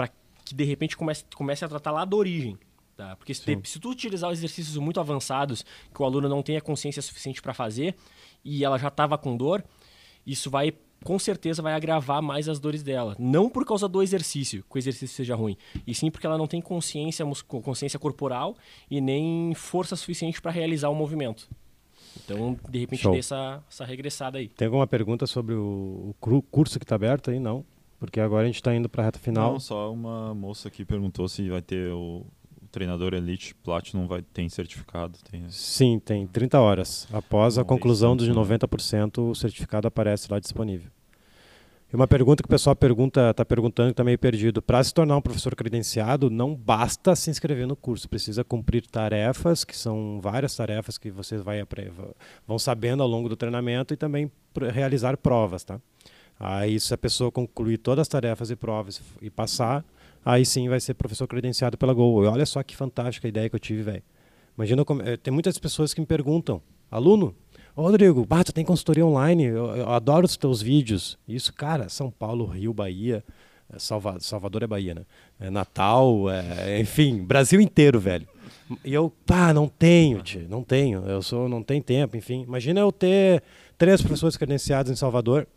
que de repente comece, comece a tratar lá da origem. Tá? Porque se, se tu utilizar exercícios muito avançados que o aluno não tenha consciência suficiente para fazer e ela já estava com dor, isso vai com certeza vai agravar mais as dores dela. Não por causa do exercício, que o exercício seja ruim, e sim porque ela não tem consciência, consciência corporal e nem força suficiente para realizar o movimento. Então, de repente, tem essa, essa regressada aí. Tem alguma pergunta sobre o, o curso que está aberto aí? Não. Porque agora a gente está indo para a reta final. Não, só uma moça aqui perguntou se vai ter o, o treinador Elite Platinum vai tem certificado. Tem... Sim, tem 30 horas. Após a conclusão dos 90%, o certificado aparece lá disponível. E uma pergunta que o pessoal pergunta, está perguntando está meio perdido. Para se tornar um professor credenciado, não basta se inscrever no curso, precisa cumprir tarefas, que são várias tarefas que vocês vai, vão sabendo ao longo do treinamento e também realizar provas. Tá? Aí, se a pessoa concluir todas as tarefas e provas e passar, aí sim vai ser professor credenciado pela Gol. olha só que fantástica ideia que eu tive, velho. Imagina, como, eh, tem muitas pessoas que me perguntam, aluno, Ô, Rodrigo, bah, tu tem consultoria online, eu, eu, adoro os teus vídeos. Isso, cara, São Paulo, Rio, Bahia, é, Salva, Salvador é Bahia, né? É Natal, é, enfim, Brasil inteiro, velho. E eu, pá, não tenho, tio, não tenho. Eu sou, não tenho tempo, enfim. Imagina eu ter três professores credenciados em Salvador,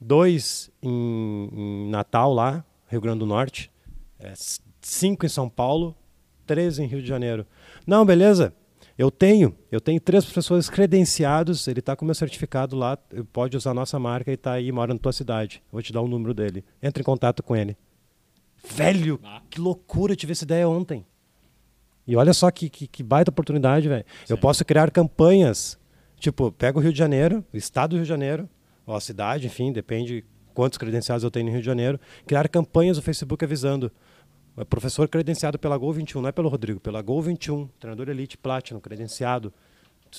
dois em, em Natal lá, Rio Grande do Norte, é, cinco em São Paulo, três em Rio de Janeiro. Não, beleza? Eu tenho, eu tenho três professores credenciados, ele está com meu certificado lá, pode usar a nossa marca e está aí, mora na tua cidade. vou te dar o número dele. Entre em contato com ele. Velho, ah. que loucura, eu tive essa ideia ontem. E olha só que, que, que baita oportunidade, velho. Eu posso criar campanhas, tipo, pega o Rio de Janeiro, o estado do Rio de Janeiro, ou a cidade, enfim, depende quantos credenciados eu tenho no Rio de Janeiro, criar campanhas no Facebook avisando é professor credenciado pela Gol 21, não é pelo Rodrigo, pela Gol 21, treinador Elite Platinum, credenciado.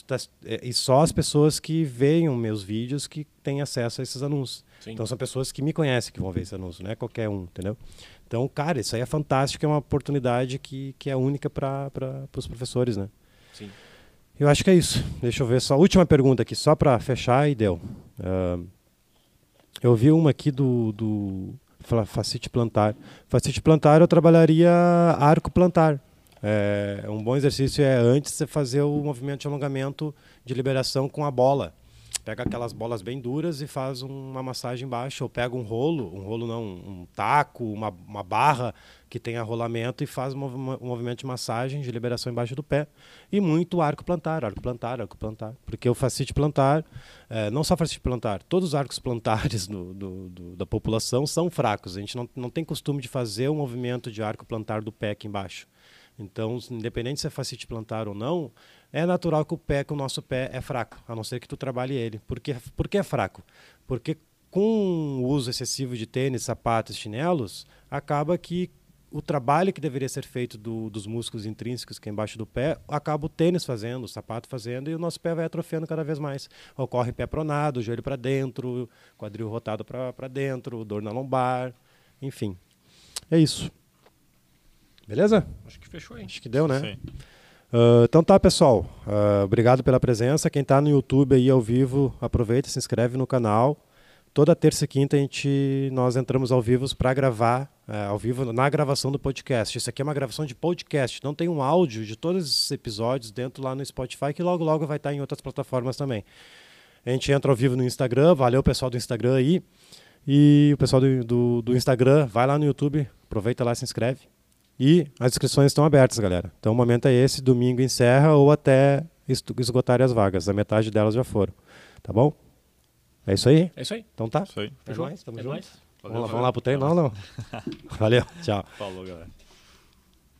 Tá, é, e só as pessoas que veem meus vídeos que têm acesso a esses anúncios. Sim. Então são pessoas que me conhecem que vão ver esse anúncio, não é qualquer um, entendeu? Então, cara, isso aí é fantástico, é uma oportunidade que, que é única para os professores, né? Sim. Eu acho que é isso. Deixa eu ver só. Última pergunta aqui, só para fechar e deu. Uh, eu vi uma aqui do, do facite plantar. Facite plantar eu trabalharia arco plantar. É, um bom exercício é antes você fazer o movimento de alongamento de liberação com a bola. Pega aquelas bolas bem duras e faz uma massagem baixa. Ou pega um rolo, um rolo não, um taco, uma, uma barra que tem rolamento e faz um, um movimento de massagem, de liberação embaixo do pé. E muito arco plantar, arco plantar, arco plantar. Porque o facite plantar, é, não só facite plantar, todos os arcos plantares do, do, do, da população são fracos. A gente não, não tem costume de fazer o movimento de arco plantar do pé aqui embaixo. Então, independente se é facite plantar ou não, é natural que o pé, que o nosso pé é fraco, a não ser que tu trabalhe ele. Por que, por que é fraco? Porque com o uso excessivo de tênis, sapatos, chinelos, acaba que o trabalho que deveria ser feito do, dos músculos intrínsecos que é embaixo do pé, acaba o tênis fazendo, o sapato fazendo, e o nosso pé vai atrofiando cada vez mais. Ocorre pé pronado, joelho para dentro, quadril rotado para dentro, dor na lombar, enfim. É isso. Beleza? Acho que fechou aí. Acho que deu, né? Sim. Uh, então tá, pessoal. Uh, obrigado pela presença. Quem está no YouTube aí ao vivo, aproveita, se inscreve no canal. Toda terça e quinta a gente, nós entramos ao vivo para gravar, uh, ao vivo na gravação do podcast. Isso aqui é uma gravação de podcast. Não tem um áudio de todos esses episódios dentro lá no Spotify, que logo logo vai estar em outras plataformas também. A gente entra ao vivo no Instagram. Valeu, pessoal do Instagram aí. E o pessoal do, do, do Instagram, vai lá no YouTube, aproveita lá, se inscreve. E as inscrições estão abertas, galera. Então o momento é esse, domingo encerra ou até esgotarem as vagas. A metade delas já foram. Tá bom? É isso aí? É isso aí. Então tá. Isso aí. É nóis, tamo é junto. Nóis. Vamos, lá, vamos lá pro treino? Não, não. Valeu, tchau. Falou, galera.